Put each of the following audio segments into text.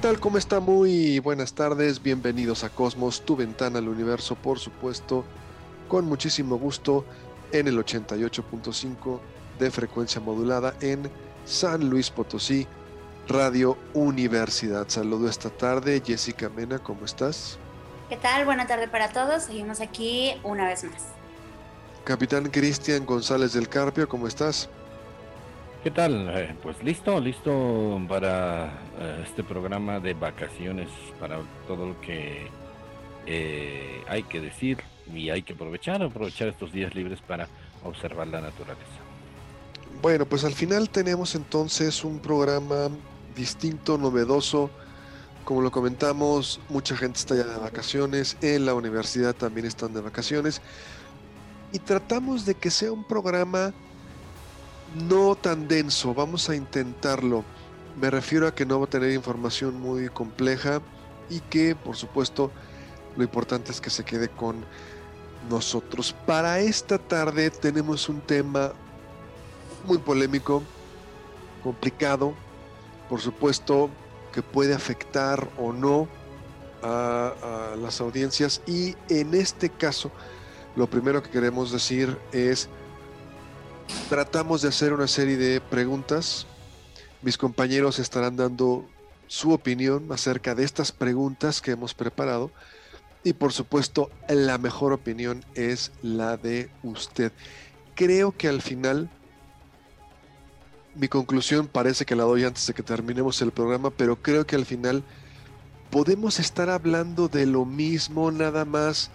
Tal? ¿Cómo está? Muy buenas tardes, bienvenidos a Cosmos, tu ventana al universo, por supuesto, con muchísimo gusto en el 88.5 de frecuencia modulada en San Luis Potosí, Radio Universidad. Saludo esta tarde, Jessica Mena, ¿cómo estás? ¿Qué tal? Buena tarde para todos, seguimos aquí una vez más. Capitán Cristian González del Carpio, ¿cómo estás? ¿Qué tal? Eh, pues listo, listo para eh, este programa de vacaciones, para todo lo que eh, hay que decir y hay que aprovechar, aprovechar estos días libres para observar la naturaleza. Bueno, pues al final tenemos entonces un programa distinto, novedoso. Como lo comentamos, mucha gente está ya de vacaciones, en la universidad también están de vacaciones. Y tratamos de que sea un programa no tan denso, vamos a intentarlo. Me refiero a que no va a tener información muy compleja y que, por supuesto, lo importante es que se quede con nosotros. Para esta tarde tenemos un tema muy polémico, complicado, por supuesto, que puede afectar o no a, las audiencias y en este caso, lo primero que queremos decir es tratamos de hacer una serie de preguntas. Mis compañeros estarán dando su opinión acerca de estas preguntas que hemos preparado. Y por supuesto, la mejor opinión es la de usted. Creo que al final, mi conclusión parece que la doy antes de que terminemos el programa, pero creo que al final podemos estar hablando de lo mismo, nada más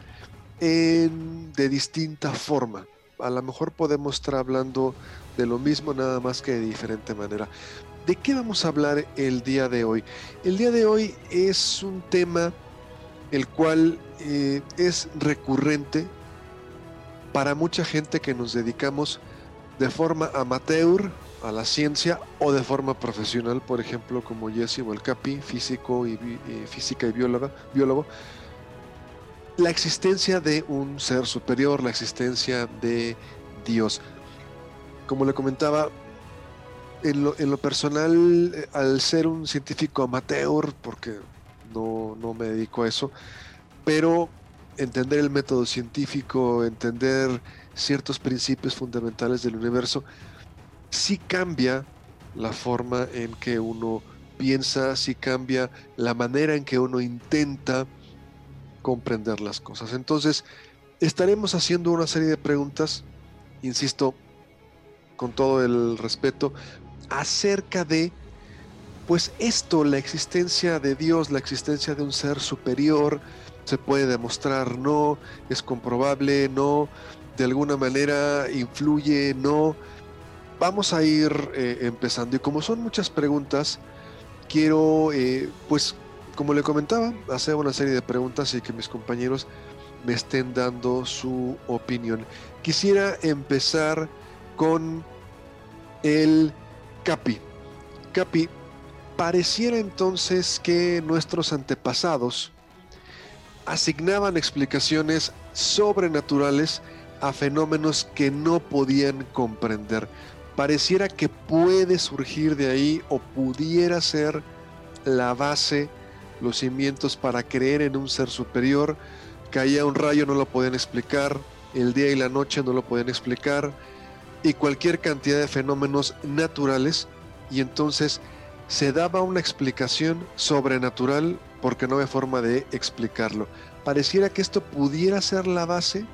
en, de distinta forma a lo mejor podemos estar hablando de lo mismo, nada más que de diferente manera. ¿De qué vamos a hablar el día de hoy? El día de hoy es un tema el cual eh, es recurrente para mucha gente que nos dedicamos de forma amateur a la ciencia o de forma profesional, por ejemplo, como Jesse o el Capi, físico y, física y bióloga, biólogo la existencia de un ser superior, la existencia de Dios. Como le comentaba, en lo, personal, eh, al ser un científico amateur, porque no, no me dedico a eso, pero entender el método científico, entender ciertos principios fundamentales del universo, sí cambia la forma en que uno piensa, sí cambia la manera en que uno intenta comprender las cosas. Entonces, estaremos haciendo una serie de preguntas, insisto, con todo el respeto, acerca de, pues esto, la existencia de Dios, la existencia de un ser superior, se puede demostrar, no, es comprobable, no, de alguna manera influye, no. Vamos a ir eh, empezando. Y como son muchas preguntas, quiero eh, pues como le comentaba, hacer una serie de preguntas y que mis compañeros me estén dando su opinión. Quisiera empezar con el Capi. Capi, pareciera entonces que nuestros antepasados asignaban explicaciones sobrenaturales a fenómenos que no podían comprender. Pareciera que puede surgir de ahí o pudiera ser la base los cimientos para creer en un ser superior. Caía un rayo, no lo pueden explicar, el día y la noche no lo pueden explicar, y cualquier cantidad de fenómenos naturales, y entonces se daba una explicación sobrenatural porque no había forma de explicarlo. Pareciera que esto pudiera ser la base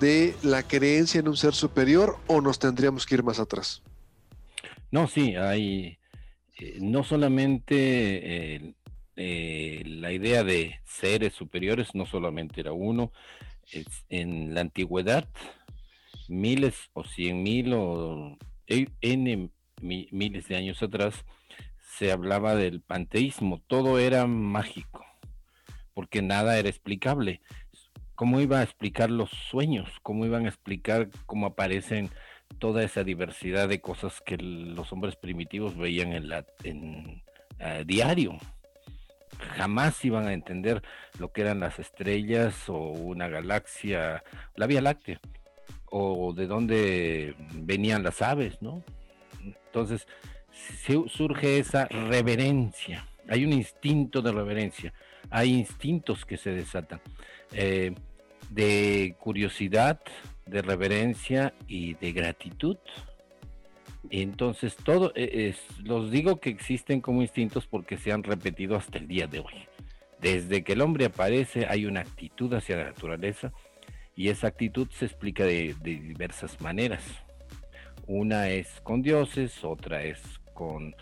de la creencia en un ser superior o nos tendríamos que ir más atrás. No, sí, hay eh, no solamente eh, la idea de seres superiores no solamente era uno, en la antigüedad, miles o cien mil o n miles de años atrás, se hablaba del panteísmo, todo era mágico, porque nada era explicable. ¿Cómo iba a explicar los sueños? ¿Cómo iban a explicar cómo aparecen toda esa diversidad de cosas que los hombres primitivos veían en la en eh, diario? Jamás iban a entender lo que eran las estrellas o una galaxia, la Vía Láctea, o de dónde venían las aves, ¿no? Entonces, surge esa reverencia. Hay un instinto de reverencia. Hay instintos que se desatan. Eh, de curiosidad, de reverencia y de gratitud. Entonces, todo e, es, los digo que existen como instintos porque se han repetido hasta el día de hoy. Desde que el hombre aparece hay una actitud hacia la naturaleza y esa actitud se explica de diversas maneras. Una es con dioses, otra es con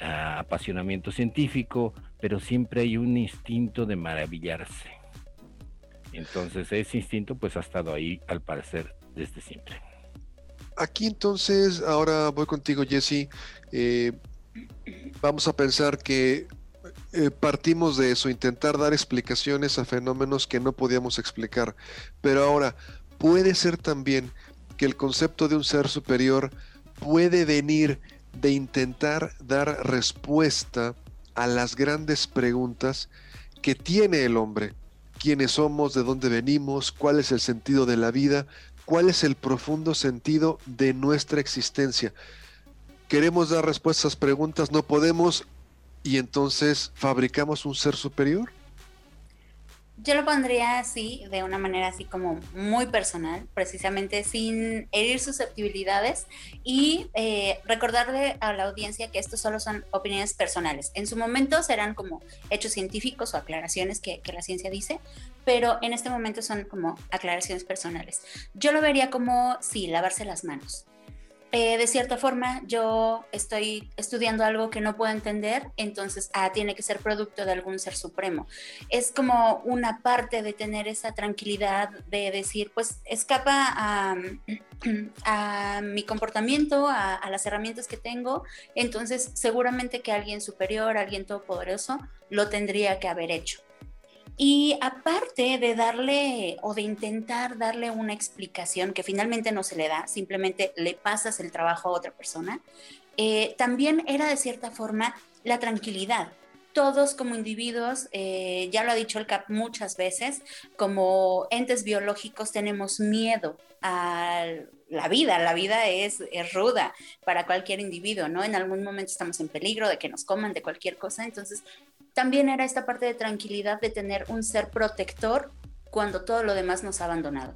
ah, apasionamiento científico, pero siempre hay un instinto de maravillarse. Entonces ese instinto pues ha estado ahí al parecer desde siempre. Aquí entonces, ahora voy contigo Jesse, eh, vamos a pensar que eh, partimos de eso, intentar dar explicaciones a fenómenos que no podíamos explicar, pero ahora puede ser también que el concepto de un ser superior puede venir de intentar dar respuesta a las grandes preguntas que tiene el hombre. ¿Quiénes somos? ¿De dónde venimos? ¿Cuál es el sentido de la vida? ¿Cuál es el profundo sentido de nuestra existencia? Queremos dar respuestas a esas preguntas, no podemos y entonces fabricamos un ser superior. Yo lo pondría así, de una manera así como muy personal, precisamente sin herir susceptibilidades y eh, recordarle a la audiencia que estos solo son opiniones personales. En su momento serán como hechos científicos o aclaraciones que, que la ciencia dice, pero en este momento son como aclaraciones personales. Yo lo vería como, sí, lavarse las manos. Eh, de cierta forma yo estoy estudiando algo que no puedo entender, entonces ah, tiene que ser producto de algún ser supremo. Es como una parte de tener esa tranquilidad de decir, pues escapa a, mi comportamiento, a, a, las herramientas que tengo, entonces seguramente que alguien superior, alguien todopoderoso, lo tendría que haber hecho. Y aparte de darle o de intentar darle una explicación que finalmente no se le da, simplemente le pasas el trabajo a otra persona, eh, también era de cierta forma la tranquilidad. Todos como individuos, eh, ya lo ha dicho el CAP muchas veces, como entes biológicos tenemos miedo a la vida. La vida es, es ruda para cualquier individuo, ¿no? En algún momento estamos en peligro de que nos coman de cualquier cosa, entonces también era esta parte de tranquilidad de tener un ser protector cuando todo lo demás nos ha abandonado.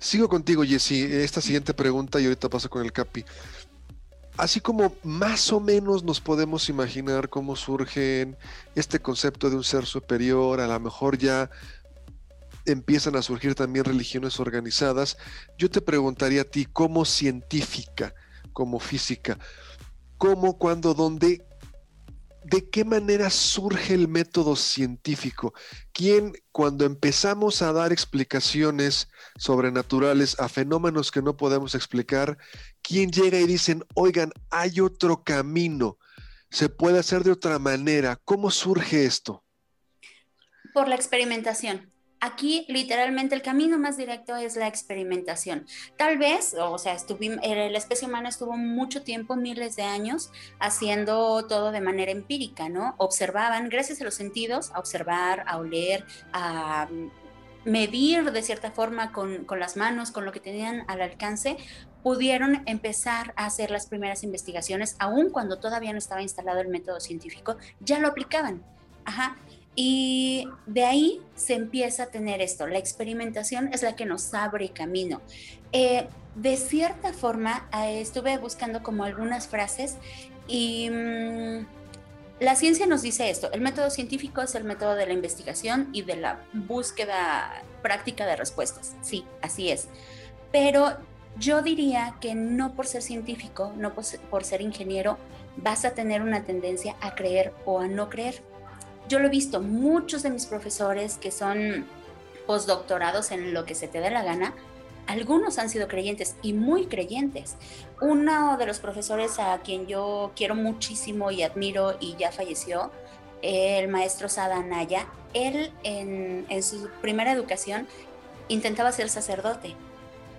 Sigo contigo, Jessy. Esta siguiente pregunta y ahorita paso con el Capi. Así como más o menos nos podemos imaginar cómo surgen este concepto de un ser superior, a lo mejor ya empiezan a surgir también religiones organizadas, yo te preguntaría a ti, como científica, como física, cómo, cuándo, dónde, ¿de qué manera surge el método científico? ¿Quién, cuando empezamos a dar explicaciones sobrenaturales a fenómenos que no podemos explicar, quién llega y dicen, oigan, hay otro camino, se puede hacer de otra manera? ¿Cómo surge esto? Por la experimentación. Aquí literalmente el camino más directo es la experimentación. Tal vez, o sea, la especie humana estuvo mucho tiempo, miles de años, haciendo todo de manera empírica, ¿no? Observaban, gracias a los sentidos, a observar, a oler, a medir de cierta forma con, con las manos, con lo que tenían al alcance, pudieron empezar a hacer las primeras investigaciones, aun cuando todavía no estaba instalado el método científico, ya lo aplicaban. Ajá. Y de ahí se empieza a tener esto. La experimentación es la que nos abre camino. Eh, de cierta forma, eh, estuve buscando como algunas frases y mm, la ciencia nos dice esto. El método científico es el método de la investigación y de la búsqueda práctica de respuestas. Sí, así es. Pero Yo diría que no por ser científico, no por ser ingeniero, vas a tener una tendencia a creer o a no creer. Yo lo he visto, muchos de mis profesores que son postdoctorados en lo que se te dé la gana, algunos han sido creyentes y muy creyentes. Uno de los profesores a quien yo quiero muchísimo y admiro y ya falleció, el maestro Sada él en, en su primera educación intentaba ser sacerdote.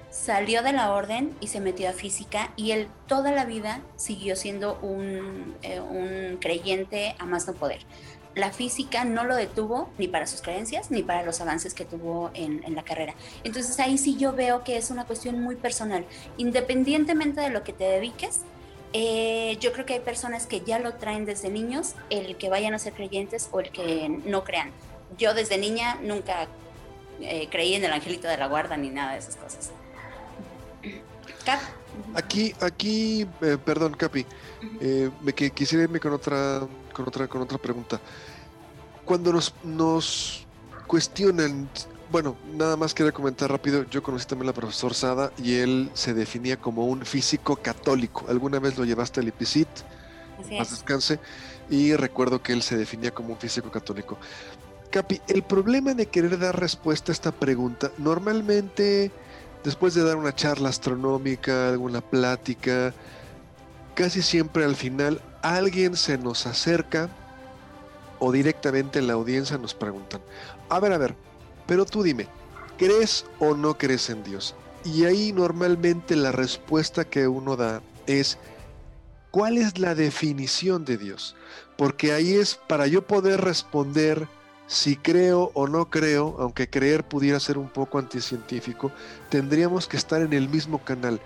Salió de la orden y se metió a física y él toda la vida siguió siendo un, eh, un creyente a más no poder la física no lo detuvo ni para sus creencias ni para los avances que tuvo en, la carrera. Entonces ahí sí yo veo que es una cuestión muy personal. Independientemente de lo que te dediques, eh, yo creo que hay personas que ya lo traen desde niños, el que vayan a ser creyentes o el que no crean. Yo desde niña nunca eh, creí en el angelito de la guarda ni nada de esas cosas. Cap. Aquí, aquí, eh, perdón, Capi, me quisiera irme con otra con otra, con otra pregunta. Cuando nos, nos cuestionan, bueno, nada más quería comentar rápido, yo conocí también al profesor Sada y él se definía como un físico católico. Alguna vez lo llevaste al IPICIT, más descanse, y recuerdo que él se definía como un físico católico. Capi, el problema de querer dar respuesta a esta pregunta, normalmente después de dar una charla astronómica, alguna plática, casi siempre al final alguien se nos acerca o directamente en la audiencia nos preguntan, a ver, a ver, pero tú dime, ¿crees o no crees en Dios? Y ahí normalmente la respuesta que uno da es, ¿cuál es la definición de Dios? Porque ahí es para yo poder responder si creo o no creo, aunque creer pudiera ser un poco anticientífico, tendríamos que estar en el mismo canal.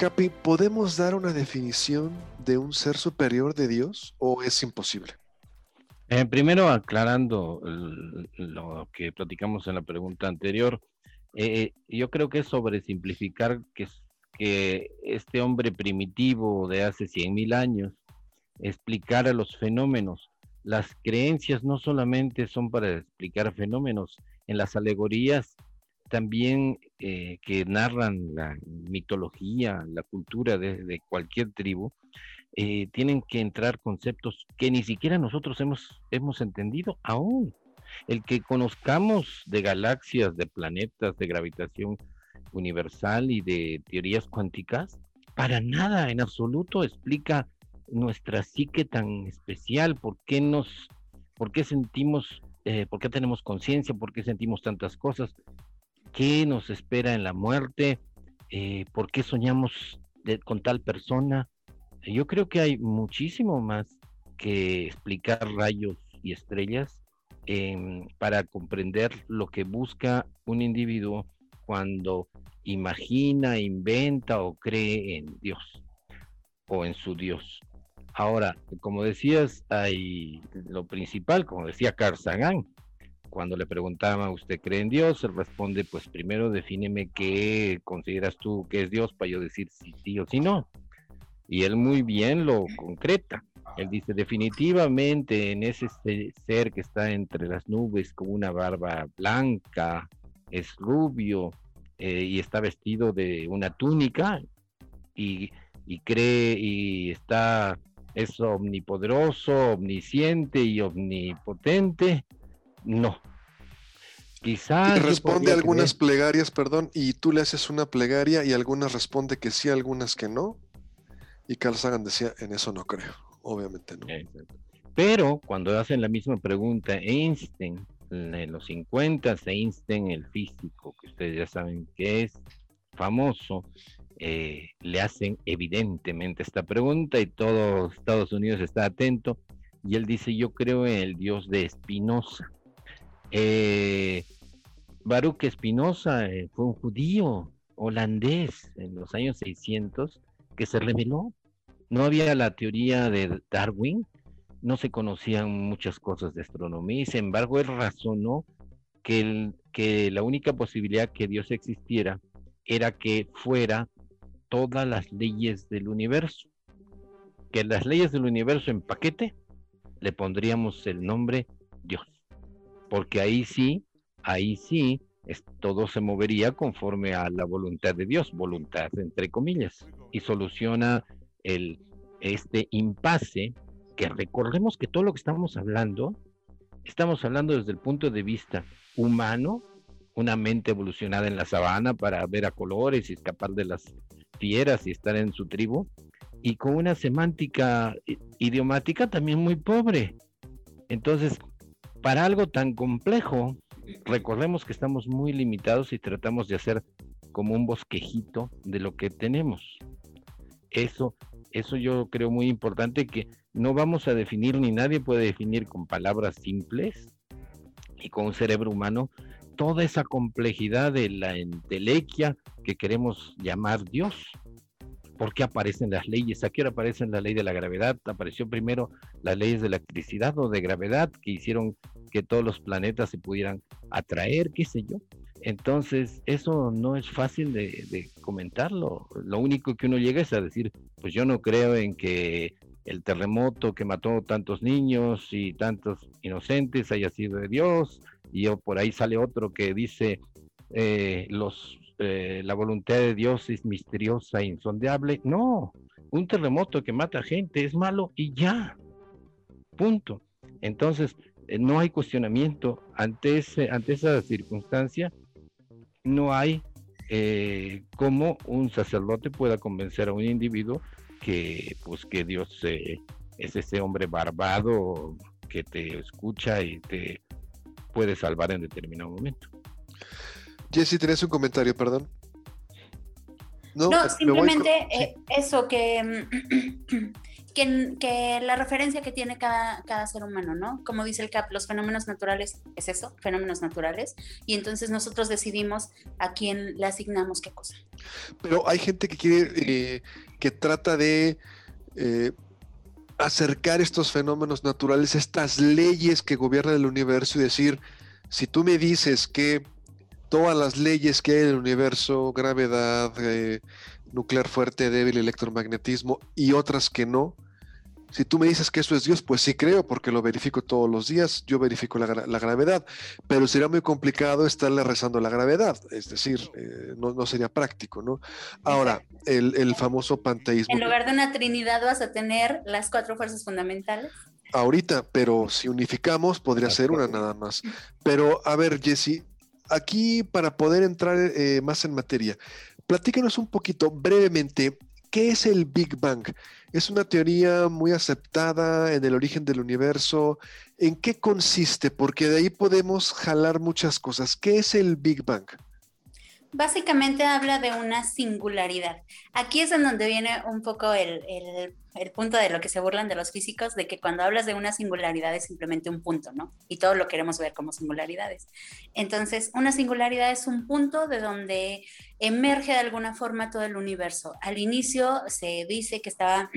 Capi, ¿podemos dar una definición de un ser superior de Dios o es imposible? Eh, primero, aclarando lo que platicamos en la pregunta anterior, eh, yo creo que es sobresimplificar que, que este hombre primitivo de hace 100.000 años explicara los fenómenos. Las creencias no solamente son para explicar fenómenos, en las alegorías también eh, que narran la mitología, la cultura de, cualquier tribu, eh, tienen que entrar conceptos que ni siquiera nosotros hemos, hemos entendido aún. El que conozcamos de galaxias, de planetas, de gravitación universal y de teorías cuánticas, para nada en absoluto explica nuestra psique tan especial, por qué nos, por qué sentimos, eh, por qué tenemos conciencia, por qué sentimos tantas cosas, qué nos espera en la muerte, eh, por qué soñamos con tal persona. Yo creo que hay muchísimo más que explicar rayos y estrellas em, para comprender lo que busca un individuo cuando imagina, inventa o cree en Dios o en su Dios. Ahora, como decías, hay lo principal, como decía Carl cuando le preguntaba, ¿usted cree en Dios? Él responde, pues primero defíneme qué consideras tú que es Dios para yo decir si sí o si no. Y él muy bien lo concreta. Él dice, definitivamente en ese ser que está entre las nubes con una barba blanca, es rubio eh, y está vestido de una túnica y, y cree y está, es omnipoderoso, omnisciente y omnipotente no. Quizás. Y responde algunas plegarias, perdón, y tú le haces una plegaria y algunas responde que sí, algunas que no. Y Carl Sagan decía, en eso no creo, obviamente no. Pero cuando hacen la misma pregunta, Einstein, en los 50, Einstein, el físico, que ustedes ya saben que es famoso, eh, le hacen evidentemente esta pregunta y todo Estados Unidos está atento. Y él dice, yo creo en el Dios de Spinoza. Eh, Baruch Espinosa eh, fue un judío holandés en los años 600 que se reveló. No había la teoría de Darwin, no se conocían muchas cosas de astronomía y sin embargo él razonó que, que la única posibilidad que Dios existiera era que fuera todas las leyes del universo. Que las leyes del universo en paquete le pondríamos el nombre Dios porque ahí sí, ahí sí todo se movería conforme a la voluntad de Dios, voluntad entre comillas, y soluciona el, este impasse que recordemos que todo lo que estamos hablando, estamos hablando desde el punto de vista humano, una mente evolucionada en la sabana para ver a colores y escapar de las fieras y estar en su tribu, y con una semántica idiomática también muy pobre. Entonces, para algo tan complejo, recordemos que estamos muy limitados y tratamos de hacer como un bosquejito de lo que tenemos. Eso, eso yo creo muy importante que no vamos a definir ni nadie puede definir con palabras simples y con un cerebro humano toda esa complejidad de la entelequia que queremos llamar Dios. ¿Por qué aparecen las leyes? ¿A qué hora aparecen la ley de la gravedad? Apareció primero las leyes de electricidad o de gravedad que hicieron que todos los planetas se pudieran atraer, qué sé yo. Entonces, eso no es fácil de, comentarlo. Lo único que uno llega es a decir, pues yo no creo en que el terremoto que mató tantos niños y tantos inocentes haya sido de Dios. Y por ahí sale otro que dice, eh, los eh, la voluntad de Dios es misteriosa e insondeable. No, un terremoto que mata gente es malo y ya. Punto. Entonces, eh, no hay cuestionamiento ante, ese, ante esa circunstancia. No hay eh, cómo un sacerdote pueda convencer a un individuo que, pues, que Dios es ese hombre barbado que te escucha y te puede salvar en determinado momento. Jesse, tenés un comentario, perdón. No, simplemente eh, eso, que, que, la referencia que tiene cada, cada ser humano, ¿no? Como dice el CAP, los fenómenos naturales es eso, fenómenos naturales, y entonces nosotros decidimos a quién le asignamos qué cosa. Pero hay gente que quiere, eh, que trata de eh, acercar estos fenómenos naturales, estas leyes que gobiernan el universo y decir, si tú me dices que todas las leyes que hay en el universo, gravedad, eh, nuclear fuerte, débil, electromagnetismo y otras que no. Si tú me dices que eso es Dios, pues sí creo, porque lo verifico todos los días, yo verifico la, gravedad, pero sería muy complicado estarle rezando la gravedad, es decir, eh, no, sería práctico, ¿no? Ahora, el, famoso panteísmo. En lugar de una trinidad vas a tener las cuatro fuerzas fundamentales. Ahorita, pero si unificamos, podría ser una nada más. Pero, a ver, Jesse, aquí para poder entrar eh, más en materia, platícanos un poquito brevemente, ¿qué es el Big Bang? Es una teoría muy aceptada en el origen del universo. ¿En qué consiste? Porque de ahí podemos jalar muchas cosas. ¿Qué es el Big Bang? Básicamente habla de una singularidad. Aquí es en donde viene un poco el, punto de lo que se burlan de los físicos, de que cuando hablas de una singularidad es simplemente un punto, ¿no? Y todo lo queremos ver como singularidades. Entonces, una singularidad es un punto de donde emerge de alguna forma todo el universo. Al inicio se dice que estaba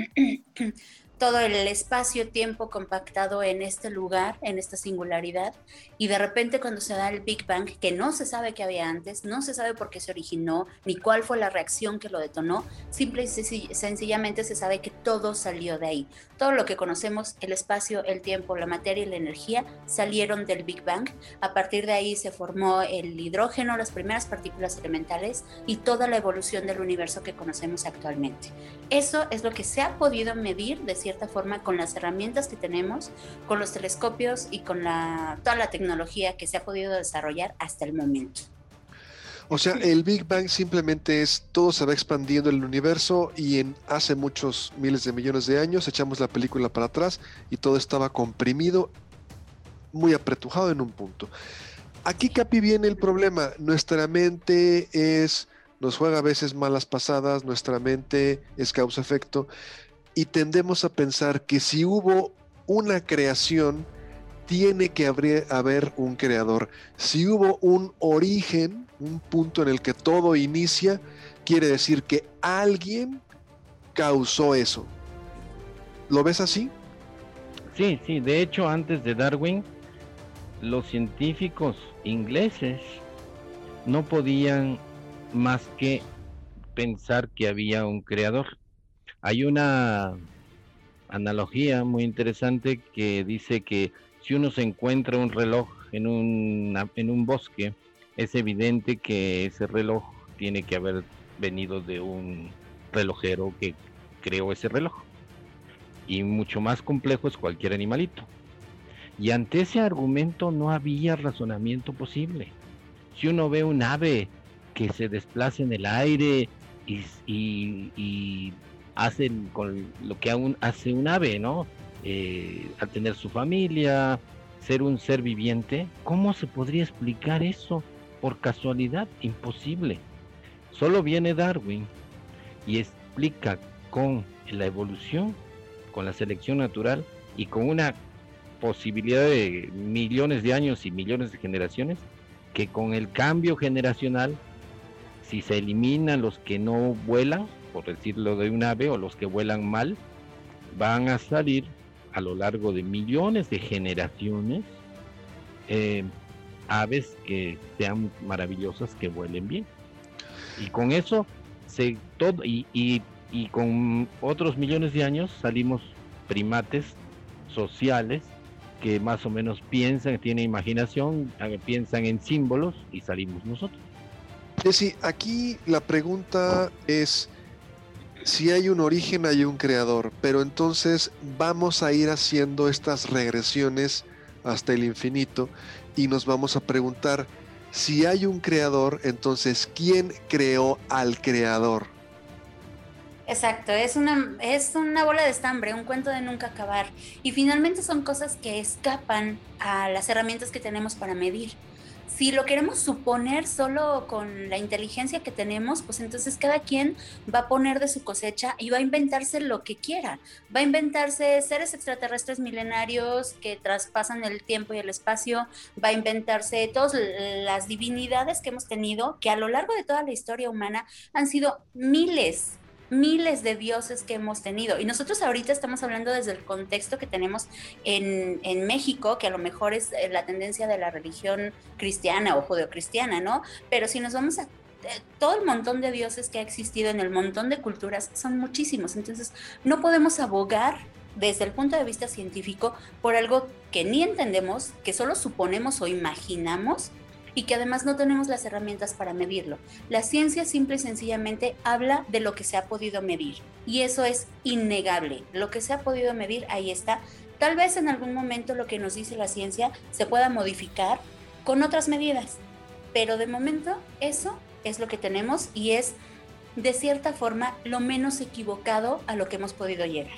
todo el espacio-tiempo compactado en este lugar, en esta singularidad, y de repente cuando se da el Big Bang, que no se sabe qué había antes, no se sabe por qué se originó, ni cuál fue la reacción que lo detonó, simple y sencillamente se sabe que todo salió de ahí. Todo lo que conocemos, el espacio, el tiempo, la materia y la energía, salieron del Big Bang. A partir de ahí se formó el hidrógeno, las primeras partículas elementales y toda la evolución del universo que conocemos actualmente. Eso es lo que se ha podido medir de cierta forma con las herramientas que tenemos, con los telescopios y con toda la tecnología que se ha podido desarrollar hasta el momento. O sea, el Big Bang simplemente es todo se va expandiendo en el universo y en hace muchos miles de millones de años echamos la película para atrás y todo estaba comprimido, muy apretujado en un punto. Aquí, Capi, viene el problema. Nuestra mente es, nos juega a veces malas pasadas, nuestra mente es causa-efecto y tendemos a pensar que si hubo una creación, tiene que haber, un creador. Si hubo un origen, un punto en el que todo inicia, quiere decir que alguien causó eso. ¿Lo ves así? Sí, sí. De hecho, antes de Darwin, los científicos ingleses no podían más que pensar que había un creador. Hay una analogía muy interesante que dice que si uno se encuentra un reloj en un, en un bosque es evidente que ese reloj tiene que haber venido de un relojero que creó ese reloj. Y mucho más complejo es cualquier animalito. Y ante ese argumento no había razonamiento posible. Si uno ve un ave que se desplaza en el aire y, y, hacen con lo que aún hace un ave, ¿no? Eh, al tener su familia, ser un ser viviente, ¿cómo se podría explicar eso? Por casualidad, imposible. Solo viene Darwin y explica con la evolución, con la selección natural y con una posibilidad de millones de años y millones de generaciones, que con el cambio generacional, si se eliminan los que no vuelan, por decirlo de un ave, o los que vuelan mal, van a salir a lo largo de millones de generaciones eh, aves que sean maravillosas, que vuelen bien. Y con eso, se, todo, y, y, y con otros millones de años salimos primates sociales que más o menos piensan, tienen imaginación, piensan en símbolos y salimos nosotros. Jessy, aquí la pregunta es si hay un origen, hay un creador, pero entonces vamos a ir haciendo estas regresiones hasta el infinito y nos vamos a preguntar si hay un creador, entonces ¿quién creó al creador? Exacto, es una, es una bola de estambre, un cuento de nunca acabar. Y finalmente son cosas que escapan a las herramientas que tenemos para medir. Si lo queremos suponer solo con la inteligencia que tenemos, pues entonces cada quien va a poner de su cosecha y va a inventarse lo que quiera. Va a inventarse seres extraterrestres milenarios que traspasan el tiempo y el espacio, va a inventarse todas las divinidades que hemos tenido, que a lo largo de toda la historia humana han sido miles miles de dioses que hemos tenido. Y nosotros ahorita estamos hablando desde el contexto que tenemos en, en México, que a lo mejor es eh, la tendencia de la religión cristiana o judeocristiana, ¿no? Pero si nos vamos a eh, todo el montón de dioses que ha existido en el montón de culturas son muchísimos. Entonces, no podemos abogar desde el punto de vista científico por algo que ni entendemos, que solo suponemos o imaginamos y que además no tenemos las herramientas para medirlo. La ciencia simple y sencillamente habla de lo que se ha podido medir y eso es innegable. Lo que se ha podido medir, ahí está. Tal vez en algún momento lo que nos dice la ciencia se pueda modificar con otras medidas, pero de momento eso es lo que tenemos y es de cierta forma lo menos equivocado a lo que hemos podido llegar.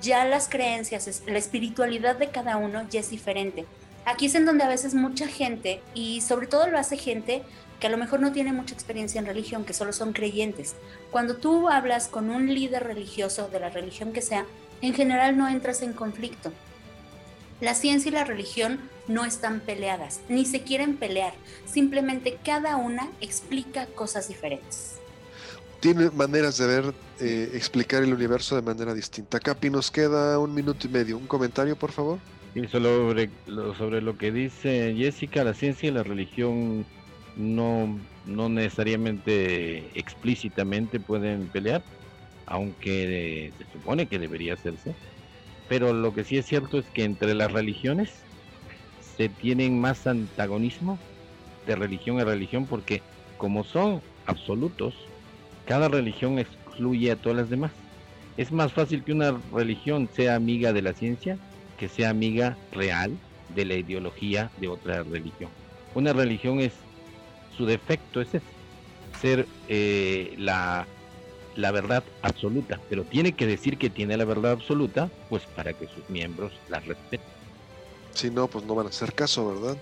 Ya las creencias, la espiritualidad de cada uno ya es diferente Aquí es en donde a veces mucha gente, y sobre todo lo hace gente que a lo mejor no tiene mucha experiencia en religión, que solo son creyentes. Cuando tú hablas con un líder religioso de la religión que sea, en general no entras en conflicto. La ciencia y la religión no están peleadas, ni se quieren pelear, simplemente cada una explica cosas diferentes. Tiene maneras de ver, eh, explicar el universo de manera distinta. Capi, nos queda un minuto y medio. ¿Un comentario, por favor? Y sobre lo, sobre lo que dice Jessica, la ciencia y la religión no, no necesariamente explícitamente pueden pelear, aunque se supone que debería hacerse. Pero lo que sí es cierto es que entre las religiones se tienen más antagonismo de religión a religión porque como son absolutos, cada religión excluye a todas las demás. Es más fácil que una religión sea amiga de la ciencia que sea amiga real de la ideología de otra religión. Una religión es, su defecto es ese, ser eh, la, la verdad absoluta, pero tiene que decir que tiene la verdad absoluta, pues para que sus miembros la respeten. Si no, pues no van a hacer caso, ¿verdad?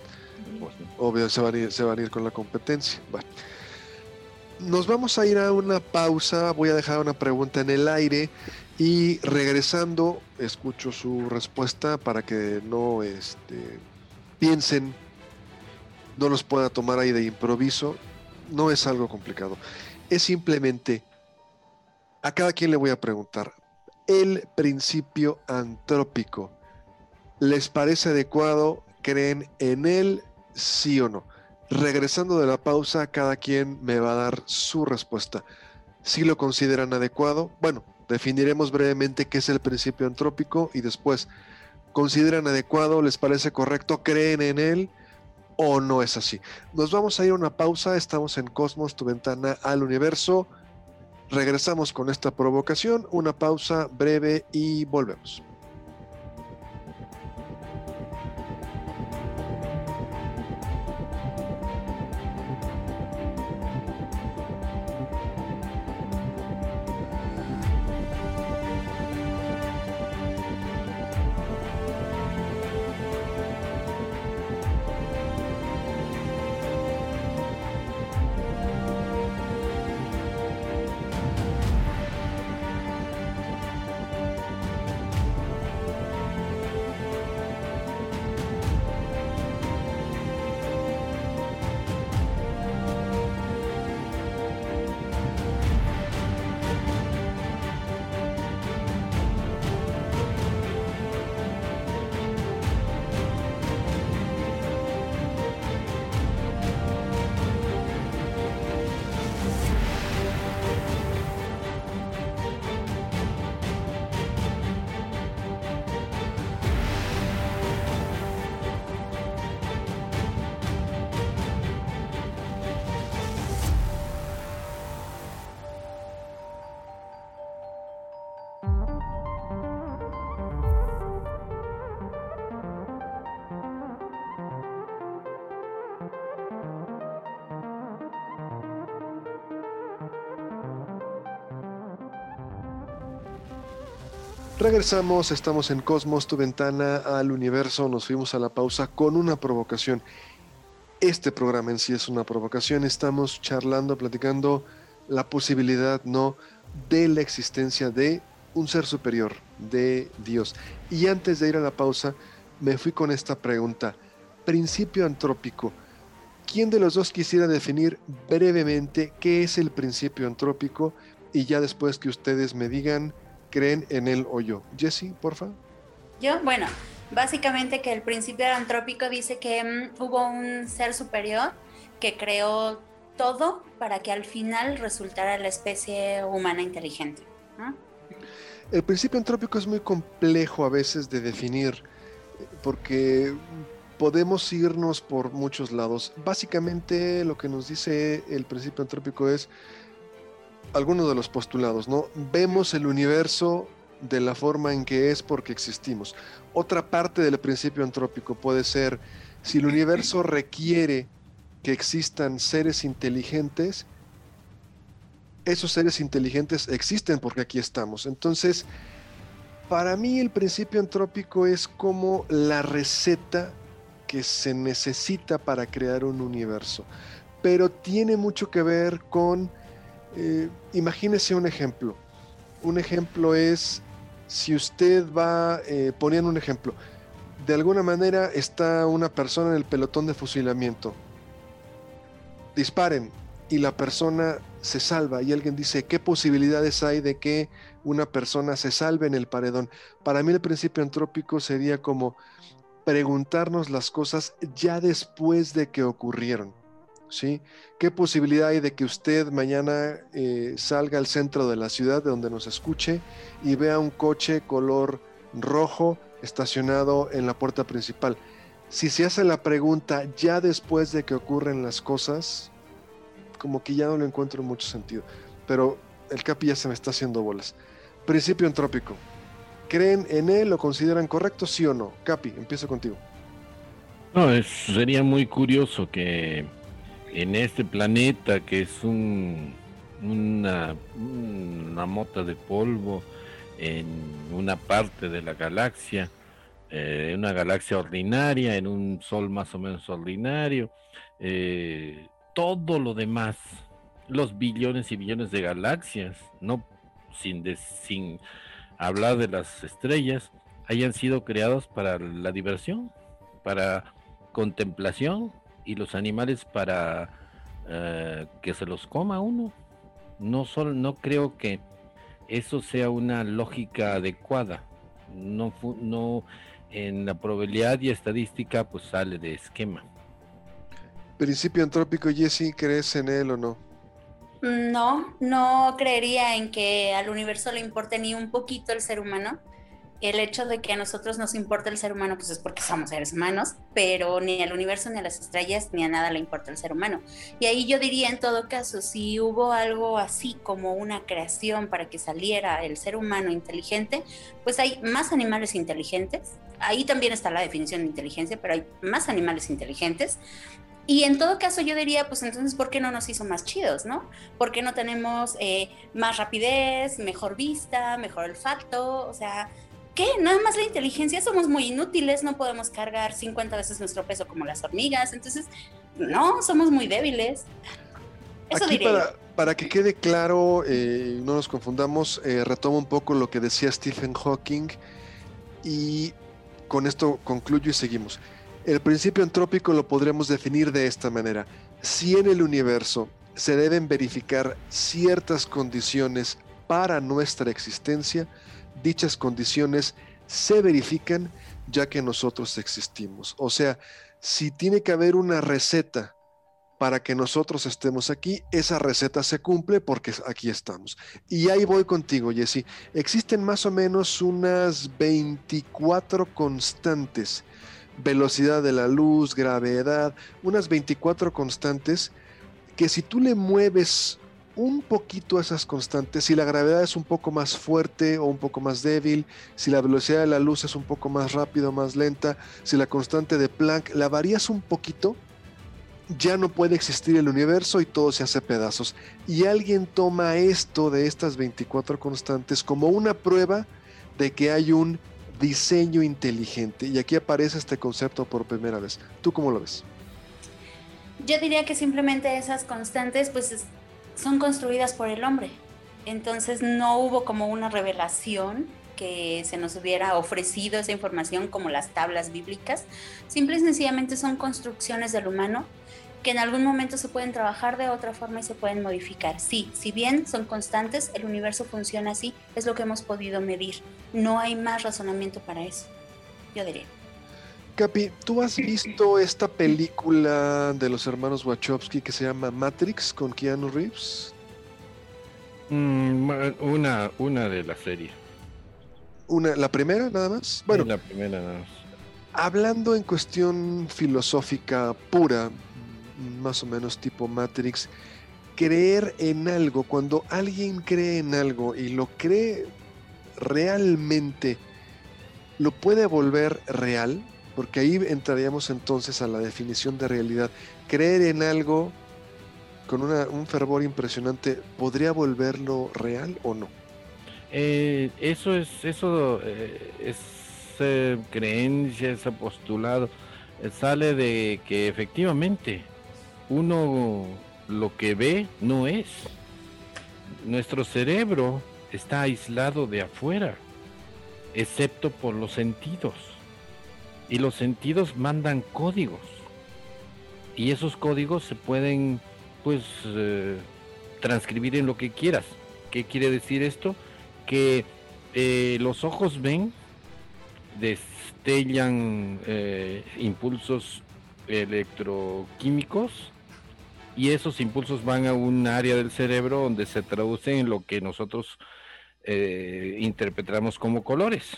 Pues Obvio, se van, a ir, se van a ir con la competencia. Nos vamos a ir a una pausa, voy a dejar una pregunta en el aire y regresando, escucho su respuesta para que no este, piensen, no los pueda tomar ahí de improviso. No es algo complicado. Es simplemente, a cada quien le voy a preguntar, el principio antrópico, ¿les parece adecuado? ¿Creen en él? Sí o no. Regresando de la pausa, cada quien me va a dar su respuesta. Si lo consideran adecuado, bueno, Definiremos brevemente qué es el principio antrópico y después, ¿consideran adecuado? ¿Les parece correcto? ¿Creen en él? o no es así. Nos vamos a ir a una pausa, estamos en Cosmos, tu ventana al universo. Regresamos con esta provocación, una pausa breve y volvemos. Regresamos, estamos en Cosmos, tu ventana al universo. Nos fuimos a la pausa con una provocación. Este programa en sí es una provocación. Estamos charlando, platicando la posibilidad, ¿no?, de la existencia de un ser superior, de Dios. Y antes de ir a la pausa, me fui con esta pregunta. Principio antrópico. ¿Quién de los dos quisiera definir brevemente qué es el principio antrópico? Y ya después que ustedes me digan creen en él o yo. Jesse, porfa. Yo, bueno, básicamente que el principio antrópico dice que mm, hubo un ser superior que creó todo para que al final resultara la especie humana inteligente. El principio antrópico es muy complejo a veces de definir porque podemos irnos por muchos lados. Básicamente lo que nos dice el principio antrópico es algunos de los postulados, ¿no? Vemos el universo de la forma en que es porque existimos. Otra parte del principio antrópico puede ser, si el universo requiere que existan seres inteligentes, esos seres inteligentes existen porque aquí estamos. Entonces, para mí el principio antrópico es como la receta que se necesita para crear un universo, pero tiene mucho que ver con eh, imagínese un ejemplo. Un ejemplo es si usted va, eh, poniendo un ejemplo, de alguna manera está una persona en el pelotón de fusilamiento. Disparen y la persona se salva y alguien dice, ¿qué posibilidades hay de que una persona se salve en el paredón? Para mí el principio antrópico sería como preguntarnos las cosas ya después de que ocurrieron. ¿Qué posibilidad hay de que usted mañana eh, salga al centro de la ciudad de donde nos escuche y vea un coche color rojo estacionado en la puerta principal? Si se hace la pregunta ya después de que ocurren las cosas, como que ya no lo encuentro en mucho sentido. Pero el Capi ya se me está haciendo bolas. Principio entrópico. ¿Creen en él? ¿Lo consideran correcto? ¿Sí o no? Capi, empiezo contigo. No, sería muy curioso que en este planeta que es un, una, mota de polvo en una parte de la galaxia, eh, una galaxia ordinaria, en un sol más o menos ordinario, eh, todo lo demás, los billones y billones de galaxias, no sin, sin hablar de las estrellas, hayan sido creados para la diversión, para contemplación, y los animales para eh, que se los coma uno. No, solo, no creo que eso sea una lógica adecuada. No, no en la probabilidad y estadística pues sale de esquema. Principio antrópico, Jesse, ¿crees en él o no? No, no creería en que al universo le importe ni un poquito el ser humano. El hecho de que a nosotros nos importa el ser humano, pues es porque somos seres humanos, pero ni al universo, ni a las estrellas, ni a nada le importa el ser humano. Y ahí yo diría, en todo caso, si hubo algo así como una creación para que saliera el ser humano inteligente, pues hay más animales inteligentes. Ahí también está la definición de inteligencia, pero hay más animales inteligentes. Y en todo caso yo diría, pues entonces, ¿por qué no nos hizo más chidos, no? ¿Por qué no tenemos eh, más rapidez, mejor vista, mejor olfato? O sea, ¿qué? Nada más la inteligencia, somos muy inútiles, no podemos cargar 50 veces nuestro peso como las hormigas, entonces, no, somos muy débiles. Eso Aquí para, para, que quede claro, eh, no nos confundamos, eh, retomo un poco lo que decía Stephen Hawking y con esto concluyo y seguimos. El principio entrópico lo podremos definir de esta manera. Si en el universo se deben verificar ciertas condiciones para nuestra existencia, dichas condiciones se verifican ya que nosotros existimos. O sea, si tiene que haber una receta para que nosotros estemos aquí, esa receta se cumple porque aquí estamos. Y ahí voy contigo, Jesse. Existen más o menos unas 24 constantes velocidad de la luz, gravedad, unas 24 constantes que si tú le mueves un poquito esas constantes, si la gravedad es un poco más fuerte o un poco más débil, si la velocidad de la luz es un poco más rápida o más lenta, si la constante de Planck la varías un poquito, ya no puede existir el universo y todo se hace pedazos. Y alguien toma esto de estas 24 constantes como una prueba de que hay un diseño inteligente. Y aquí aparece este concepto por primera vez. ¿Tú cómo lo ves? Yo diría que simplemente esas constantes pues son construidas por el hombre. Entonces no hubo como una revelación que se nos hubiera ofrecido esa información como las tablas bíblicas. Simple y sencillamente son construcciones del humano que en algún momento se pueden trabajar de otra forma y se pueden modificar. Sí, si bien son constantes, el universo funciona así, es lo que hemos podido medir. No hay más razonamiento para eso, yo diría. Capi, ¿tú has visto esta película de los hermanos Wachowski que se llama Matrix con Keanu Reeves? Mm, una, una de la serie. Una, ¿La primera nada más? Bueno, la primera nada más. Hablando en cuestión filosófica pura, más o menos tipo Matrix, creer en algo, cuando alguien cree en algo y lo cree realmente, lo puede volver real, porque ahí entraríamos entonces a la definición de realidad. Creer en algo con un fervor impresionante, ¿podría volverlo real o no? Eh, eso es, eso eh, es eh, creencia, ese postulado, sale de que efectivamente uno lo que ve no es. Nuestro cerebro está aislado de afuera, excepto por los sentidos. Y los sentidos mandan códigos. Y esos códigos se pueden, pues, eh, transcribir en lo que quieras. ¿Qué quiere decir esto? Que eh, los ojos ven, destellan eh, impulsos electroquímicos y esos impulsos van a un área del cerebro donde se traducen en lo que nosotros interpretamos como colores.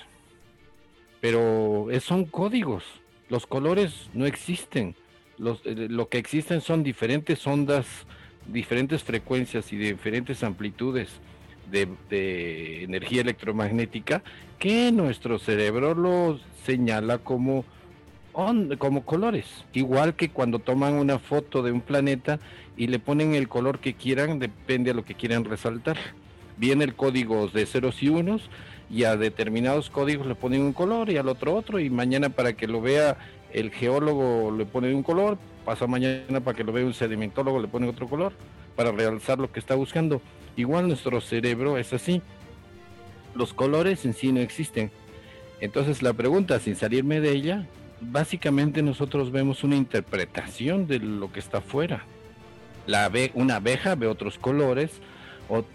Pero son códigos. Los colores no existen. Eh, lo que existen son diferentes ondas, diferentes frecuencias y diferentes amplitudes de, de energía electromagnética que nuestro cerebro lo señala como como colores. Igual que cuando toman una foto de un planeta y le ponen el color que quieran, depende a lo que quieran resaltar. Viene el código de ceros y unos y a determinados códigos le ponen un color y al otro otro y mañana para que lo vea el geólogo le pone un color, pasa mañana para que lo vea un sedimentólogo le pone otro color para realzar lo que está buscando. Igual nuestro cerebro es así. Los colores en sí no existen. Entonces la pregunta, sin salirme de ella, básicamente nosotros vemos una interpretación de lo que está afuera. La una abeja ve otros colores,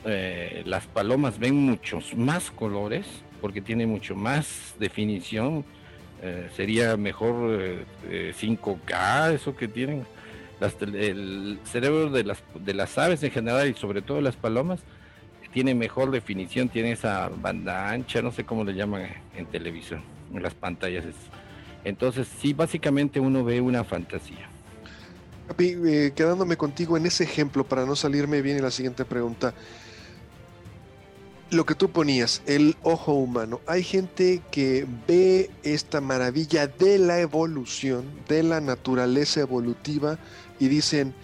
eh, las palomas ven muchos más colores porque tiene mucho más definición. Eh, sería mejor 5K, eh, eso que tienen. el cerebro de las, de las aves en general y sobre todo las palomas tiene mejor definición, tiene esa banda ancha, no sé cómo le llaman en televisión, en las pantallas. Entonces, sí, básicamente uno ve una fantasía. Eh, quedándome contigo en ese ejemplo para no salirme bien la siguiente pregunta. Lo que tú ponías, el ojo humano. Hay gente que ve esta maravilla de la evolución, de la naturaleza evolutiva y dicen,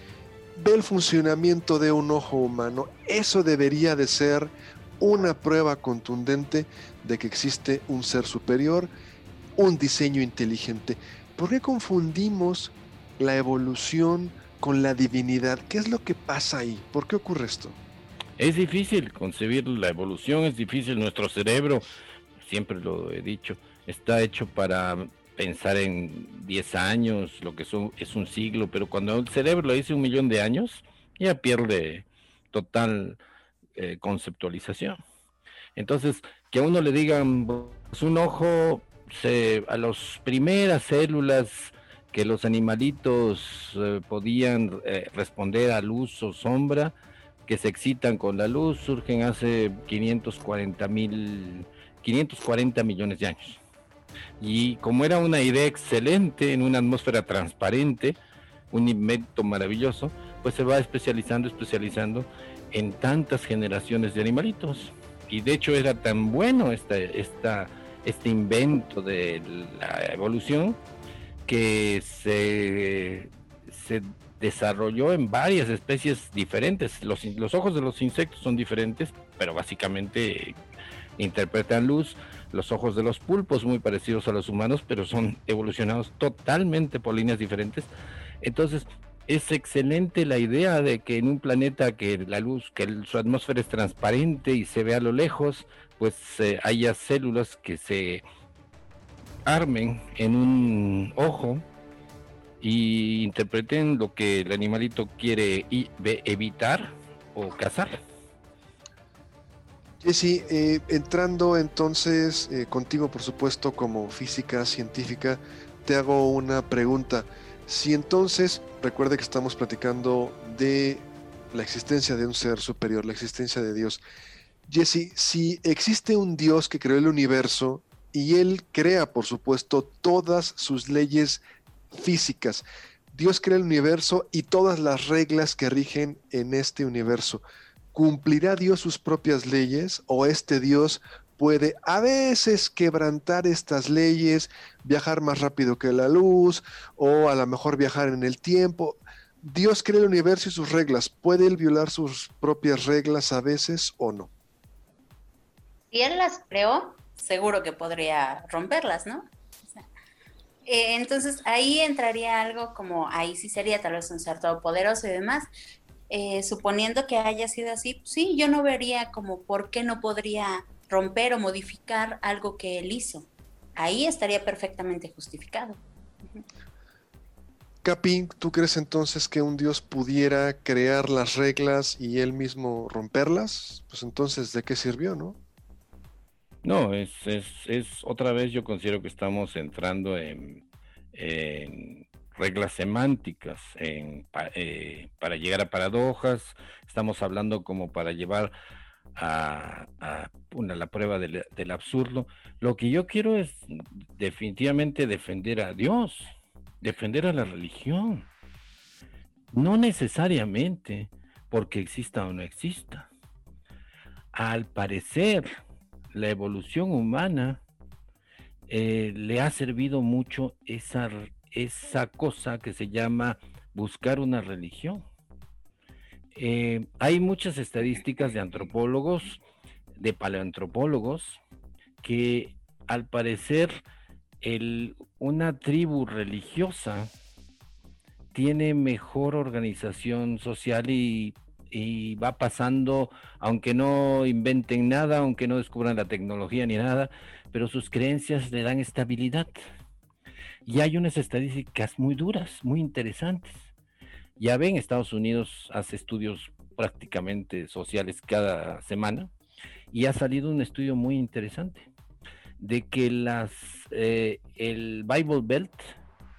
ve el funcionamiento de un ojo humano. Eso debería de ser una prueba contundente de que existe un ser superior, un diseño inteligente. ¿Por qué confundimos la evolución con la divinidad? ¿Qué es lo que pasa ahí? ¿Por qué ocurre esto? Es difícil concebir la evolución, es difícil nuestro cerebro, siempre lo he dicho, está hecho para pensar en 10 años, lo que son, es un siglo, pero cuando el cerebro lo dice un millón de años, ya pierde total eh, conceptualización. Entonces, que a uno le digan, pues un ojo, se, a las primeras células que los animalitos eh, podían eh, responder a luz o sombra, que se excitan con la luz, surgen hace 540 mil, 540 millones de años. Y como era una idea excelente en una atmósfera transparente, un invento maravilloso, pues se va especializando, especializando en tantas generaciones de animalitos. Y de hecho era tan bueno esta, esta, este invento de la evolución que se, se desarrolló en varias especies diferentes. Los, los ojos de los insectos son diferentes, pero básicamente interpretan luz los ojos de los pulpos, muy parecidos a los humanos, pero son evolucionados totalmente por líneas diferentes. Entonces, es excelente la idea de que en un planeta que la luz, que su atmósfera es transparente y se ve a lo lejos, pues eh, haya células que se armen en un ojo y interpreten lo que el animalito quiere evitar o cazar. Jesse, eh, entrando entonces eh, contigo, por supuesto, como física científica, te hago una pregunta. Si entonces, recuerde que estamos platicando de la existencia de un ser superior, la existencia de Dios. Jesse, si existe un Dios que creó el universo y él crea, por supuesto, todas sus leyes físicas, Dios crea el universo y todas las reglas que rigen en este universo. ¿Cumplirá Dios sus propias leyes o este Dios puede a veces quebrantar estas leyes, viajar más rápido que la luz o a lo mejor viajar en el tiempo? Dios crea el universo y sus reglas. ¿Puede él violar sus propias reglas a veces o no? Si él las creó, seguro que podría romperlas, ¿no? Eh, entonces ahí entraría algo como, ahí sí sería tal vez un ser todopoderoso y demás, eh, suponiendo que haya sido así, sí, yo no vería como por qué no podría romper o modificar algo que él hizo. Ahí estaría perfectamente justificado. Capi, ¿tú crees entonces que un Dios pudiera crear las reglas y él mismo romperlas? Pues entonces, ¿de qué sirvió, no? No, es, es, es otra vez yo considero que estamos entrando en reglas semánticas en, eh, para llegar a paradojas, estamos hablando como para llevar a, una, la prueba del, absurdo. Lo que yo quiero es definitivamente defender a Dios, defender a la religión, no necesariamente porque exista o no exista. Al parecer, la evolución humana eh, le ha servido mucho esa esa cosa que se llama buscar una religión. Eh, hay muchas estadísticas de antropólogos, de paleoantropólogos, que al parecer una tribu religiosa tiene mejor organización social y, y, va pasando, aunque no inventen nada, aunque no descubran la tecnología ni nada, pero sus creencias le dan estabilidad. Y hay unas estadísticas muy duras, muy interesantes. Ya ven, Estados Unidos hace estudios prácticamente sociales cada semana y ha salido un estudio muy interesante de que las eh, el Bible Belt,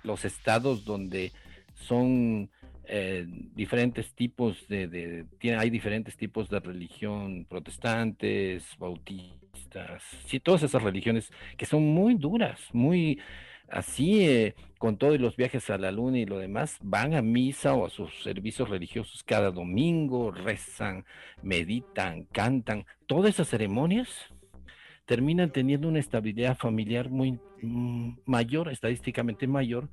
los estados donde son eh, diferentes tipos de, tiene, hay diferentes tipos de religión, protestantes, bautistas, sí, todas esas religiones que son muy duras, muy así, eh, con todos los viajes a la luna y lo demás, van a misa o a sus servicios religiosos cada domingo, rezan, meditan, cantan, todas esas ceremonias terminan teniendo una estabilidad familiar muy mm, mayor, estadísticamente mayor,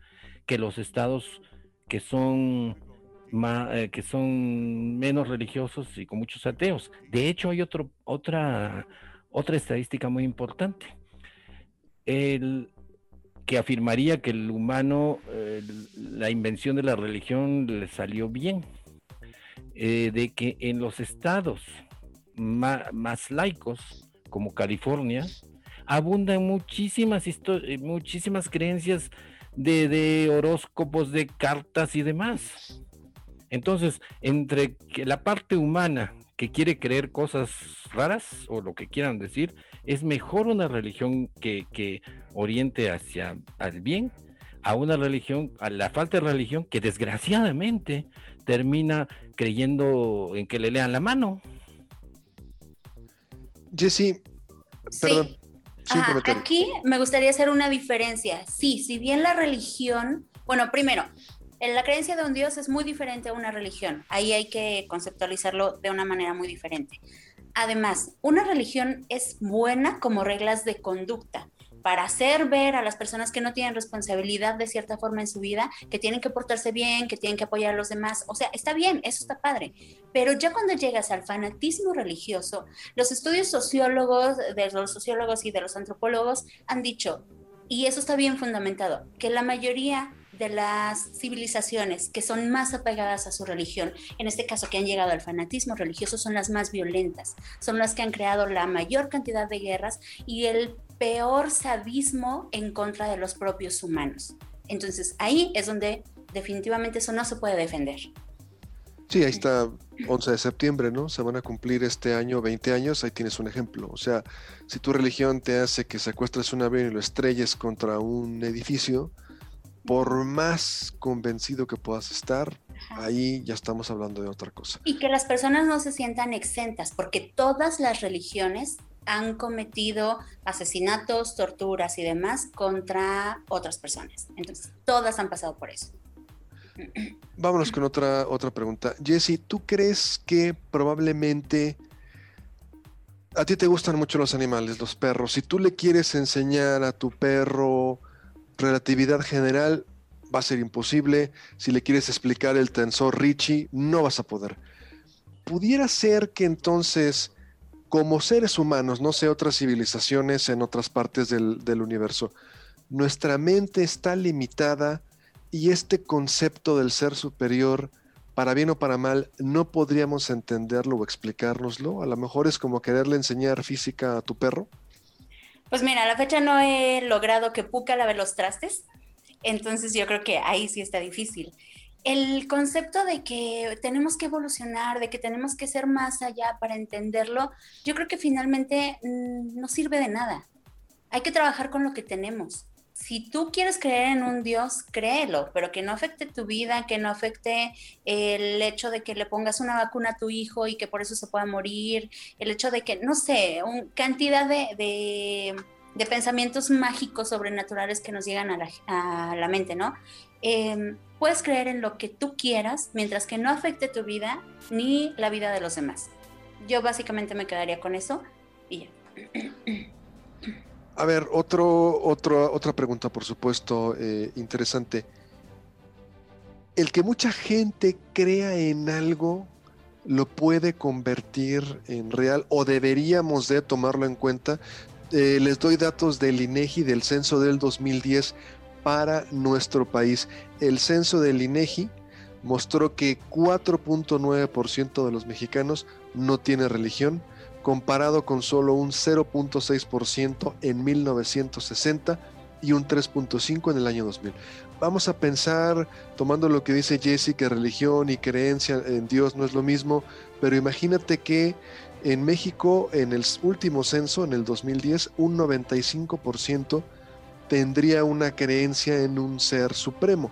que los estados que son eh, que son menos religiosos y con muchos ateos. De hecho, hay otro, otra, otra estadística muy importante. El, que afirmaría que el humano, la invención de la religión le salió bien, eh, de que en los estados más laicos, como California, abundan muchísimas, eh, muchísimas creencias de, de horóscopos, de cartas y demás. Entonces, entre que la parte humana que quiere creer cosas raras o lo que quieran decir, es mejor una religión que, que oriente hacia el bien a una religión, a la falta de religión que desgraciadamente termina creyendo en que le lean la mano. Jesse, perdón. aquí me gustaría hacer una diferencia. Sí, si bien la religión, bueno, primero, la creencia de un Dios es muy diferente a una religión. Ahí hay que conceptualizarlo de una manera muy diferente. Además, una religión es buena como reglas de conducta para hacer ver a las personas que no tienen responsabilidad de cierta forma en su vida, que tienen que portarse bien, que tienen que apoyar a los demás. O sea, está bien, eso está padre. Pero ya cuando llegas al fanatismo religioso, los estudios sociólogos, de los sociólogos y de los antropólogos han dicho, y eso está bien fundamentado, que la mayoría de las civilizaciones que son más apegadas a su religión, en este caso que han llegado al fanatismo religioso, son las más violentas, son las que han creado la mayor cantidad de guerras y el peor sadismo en contra de los propios humanos. Entonces ahí es donde definitivamente eso no se puede defender. Sí, ahí está 11 de septiembre, ¿no? Se van a cumplir este año 20 años, ahí tienes un ejemplo. O sea, si tu religión te hace que secuestres un avión y lo estrelles contra un edificio, por más convencido que puedas estar, ahí ya estamos hablando de otra cosa. Y que las personas no se sientan exentas, porque todas las religiones han cometido asesinatos, torturas y demás contra otras personas. Entonces, todas han pasado por eso. Vámonos con otra, otra pregunta. Jesse, ¿tú crees que probablemente a ti te gustan mucho los animales, los perros? Si tú le quieres enseñar a tu perro relatividad general va a ser imposible. Si le quieres explicar el tensor Ricci, no vas a poder. Pudiera ser que entonces, como seres humanos, no sé, otras civilizaciones en otras partes del, universo, nuestra mente está limitada y este concepto del ser superior, para bien o para mal, no podríamos entenderlo o explicárnoslo. A lo mejor es como quererle enseñar física a tu perro. Pues mira, a la fecha no he logrado que Puka lave los trastes, entonces yo creo que ahí sí está difícil. El concepto de que tenemos que evolucionar, de que tenemos que ser más allá para entenderlo, yo creo que finalmente mm, no sirve de nada. Hay que trabajar con lo que tenemos si tú quieres creer en un Dios, créelo, pero que no afecte tu vida, que no afecte el hecho de que le pongas una vacuna a tu hijo y que por eso se pueda morir, el hecho de que, no sé, un, cantidad de, pensamientos mágicos sobrenaturales que nos llegan a la, mente, ¿no? Em, puedes creer en lo que tú quieras mientras que no afecte tu vida ni la vida de los demás. Yo básicamente me quedaría con eso y ya. A ver, otro, otro, otra pregunta, por supuesto, eh, interesante. El que mucha gente crea en algo lo puede convertir en real o deberíamos de tomarlo en cuenta. Eh, les doy datos del INEGI del censo del 2010 para nuestro país. El censo del INEGI mostró que 4.9% de los mexicanos no tiene religión, comparado con solo un 0.6% en 1960 y un 3.5% en el año 2000. Vamos a pensar, tomando lo que dice Jesse, que religión y creencia en Dios no es lo mismo, pero imagínate que en México, en el último censo, en el 2010, un 95% tendría una creencia en un ser supremo.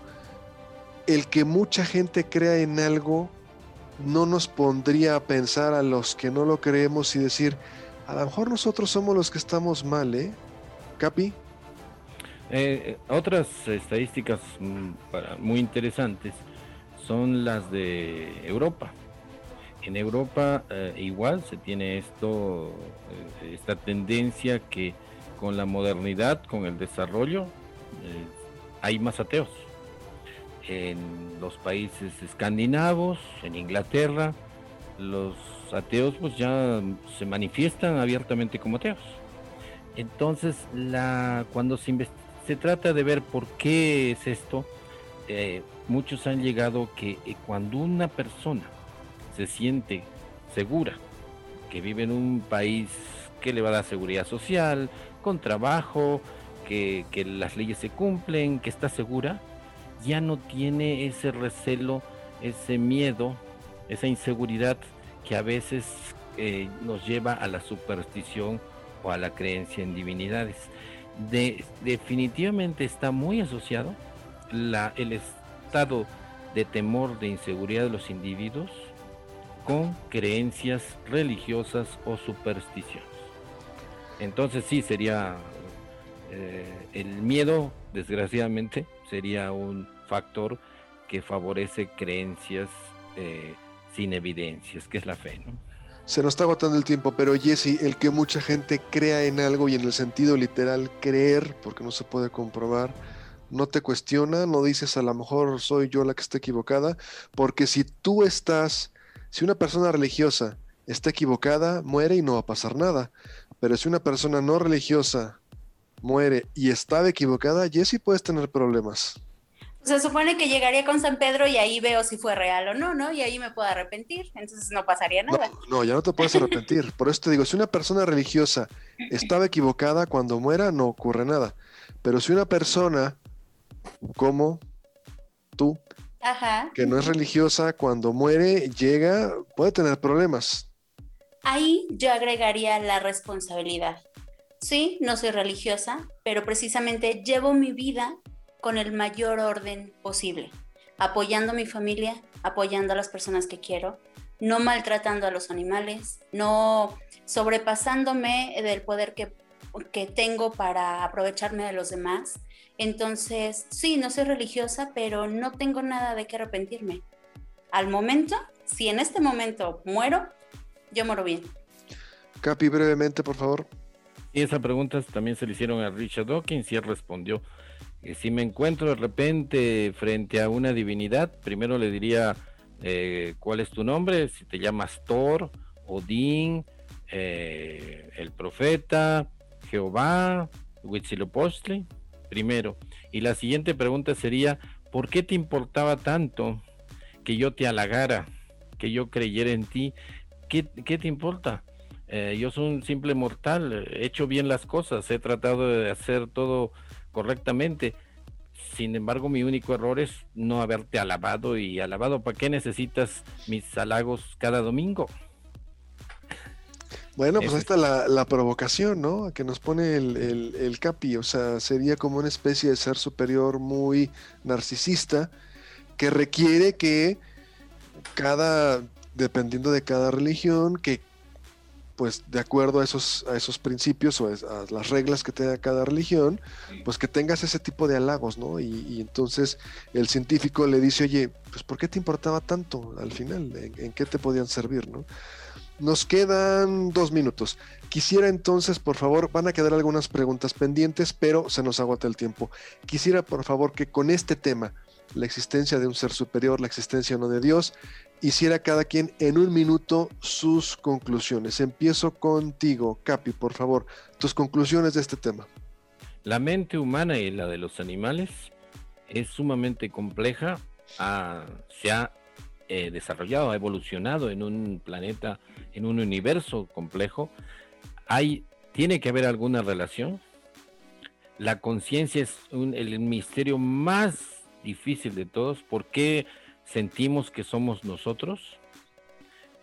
el que mucha gente crea en algo no nos pondría a pensar a los que no lo creemos y decir, a lo mejor nosotros somos los que estamos mal, ¿eh? Capi. Eh, otras estadísticas mm, muy interesantes son las de Europa. En Europa eh, igual se tiene esto, eh, esta tendencia que con la modernidad, con el desarrollo, hay más ateos en los países escandinavos, en Inglaterra, los ateos pues ya se manifiestan abiertamente como ateos. Entonces, la, cuando se, se trata de ver por qué es esto, eh, muchos han llegado que eh, cuando una persona se siente segura, que vive en un país que le va a dar seguridad social, con trabajo, que, que las leyes se cumplen, que está segura, ya no tiene ese recelo, ese miedo, esa inseguridad que a veces eh, nos lleva a la superstición o a la creencia en divinidades. definitivamente está muy asociado el estado de temor, de inseguridad de los individuos con creencias religiosas o supersticiones. Entonces sí, sería eh, el miedo, desgraciadamente, sería un factor que favorece creencias eh, sin evidencias, que es la fe, ¿no? Se nos está agotando el tiempo, pero Jesse, el que mucha gente crea en algo y en el sentido literal creer, porque no se puede comprobar, no te cuestiona, no dices a lo mejor soy yo la que está equivocada, porque si tú estás, si una persona religiosa está equivocada, muere y no va a pasar nada, pero si una persona no religiosa muere y estaba equivocada, Jesse puedes tener problemas. Se supone que llegaría con San Pedro y ahí veo si fue real o no, ¿no? Y ahí me puedo arrepentir, entonces no pasaría nada. No, ya no te puedes arrepentir. Por eso te digo, si una persona religiosa estaba equivocada cuando muera, no ocurre nada. Pero si una persona como tú, que no es religiosa, cuando muere, llega, puede tener problemas. Ahí yo agregaría la responsabilidad. Sí, no soy religiosa, pero precisamente llevo mi vida con el mayor orden posible, apoyando a mi familia, apoyando a las personas que quiero, no maltratando a los animales, no sobrepasándome del poder que, que tengo para aprovecharme de los demás. Entonces, sí, no soy religiosa, pero no tengo nada de qué arrepentirme. Al momento, si en este momento muero, yo muero bien. Capi, brevemente, por favor. Y esa pregunta también se le hicieron a Richard Dawkins y él respondió si me encuentro de repente frente a una divinidad, primero le diría eh, cuál es tu nombre, si te llamas Thor, Odín, eh, el profeta, Jehová, Huitzilopochtli, primero. Y la siguiente pregunta sería, ¿por qué te importaba tanto que yo te halagara, que yo creyera en ti? ¿Qué, qué te importa? Eh, yo soy un simple mortal, he hecho bien las cosas, he tratado de hacer todo correctamente. Sin embargo, mi único error es no haberte alabado y alabado. ¿Para qué necesitas mis halagos cada domingo? Bueno, pues ahí está la, provocación, ¿no? Que nos pone el, el, el, capi, o sea, sería como una especie de ser superior muy narcisista que requiere que cada, dependiendo de cada religión, que pues de acuerdo a esos, a esos principios o a las reglas que tenga cada religión, pues que tengas ese tipo de halagos, ¿no? Y, entonces el científico le dice, oye, pues ¿por qué te importaba tanto al final? ¿En, qué te podían servir, ¿no? Nos quedan dos minutos. Quisiera entonces, por favor, van a quedar algunas preguntas pendientes, pero se nos agota el tiempo. Quisiera, por favor, que con este tema, la existencia de un ser superior, la existencia no de Dios, hiciera cada quien en un minuto sus conclusiones. Empiezo contigo, Capi, por favor, tus conclusiones de este tema. La mente humana y la de los animales es sumamente compleja, se ha eh, desarrollado, ha evolucionado en un planeta, en un universo complejo. Hay, tiene que haber alguna relación. La conciencia es el misterio más difícil de todos. ¿Por qué? sentimos que somos nosotros.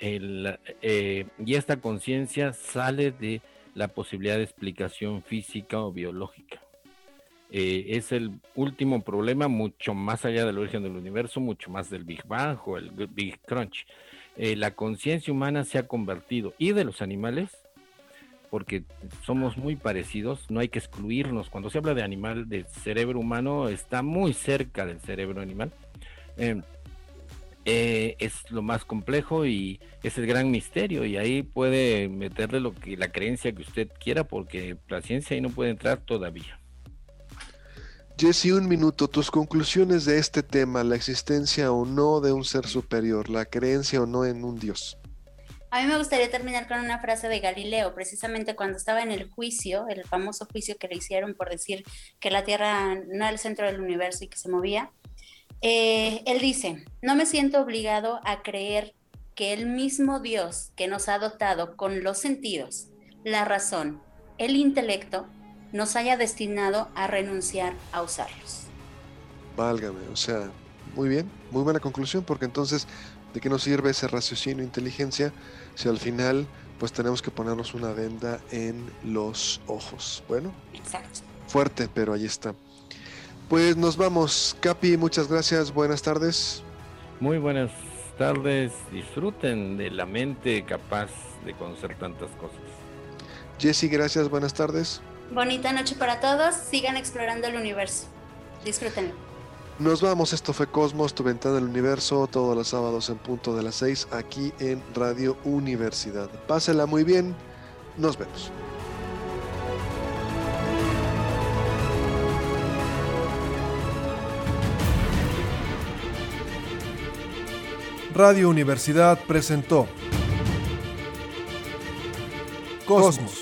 Eh, y esta conciencia sale de la posibilidad de explicación física o biológica. eh, es el último problema, mucho más allá del origen del universo, mucho más del Big Bang o el Big Crunch. Eh, la conciencia humana se ha convertido, y de los animales, porque somos muy parecidos, no hay que excluirnos. Cuando se habla de animal, del cerebro humano, está muy cerca del cerebro animal. Em, eh, es lo más complejo y es el gran misterio y ahí puede meterle lo que la creencia que usted quiera porque la ciencia ahí no puede entrar todavía. Jesse, un minuto, tus conclusiones de este tema, la existencia o no de un ser superior, la creencia o no en un Dios. A mí me gustaría terminar con una frase de Galileo, precisamente cuando estaba en el juicio, el famoso juicio que le hicieron por decir que la Tierra no era el centro del universo y que se movía. Eh, él dice, no me siento obligado a creer que el mismo Dios que nos ha dotado con los sentidos, la razón, el intelecto, nos haya destinado a renunciar a usarlos. Válgame, o sea, muy bien, muy buena conclusión, porque entonces, ¿de qué nos sirve ese raciocinio e inteligencia si al final pues tenemos que ponernos una venda en los ojos? Bueno, Exacto. fuerte, pero ahí está. Pues nos vamos. Capi, muchas gracias. Buenas tardes. Muy buenas tardes. Disfruten de la mente capaz de conocer tantas cosas. Jesse, gracias. Buenas tardes. Bonita noche para todos. Sigan explorando el universo. Disfrútenlo. Nos vamos, esto fue Cosmos, tu ventana del universo, todos los sábados en punto de las 6 aquí en Radio Universidad. Pásela muy bien, nos vemos. Radio Universidad presentó Cosmos.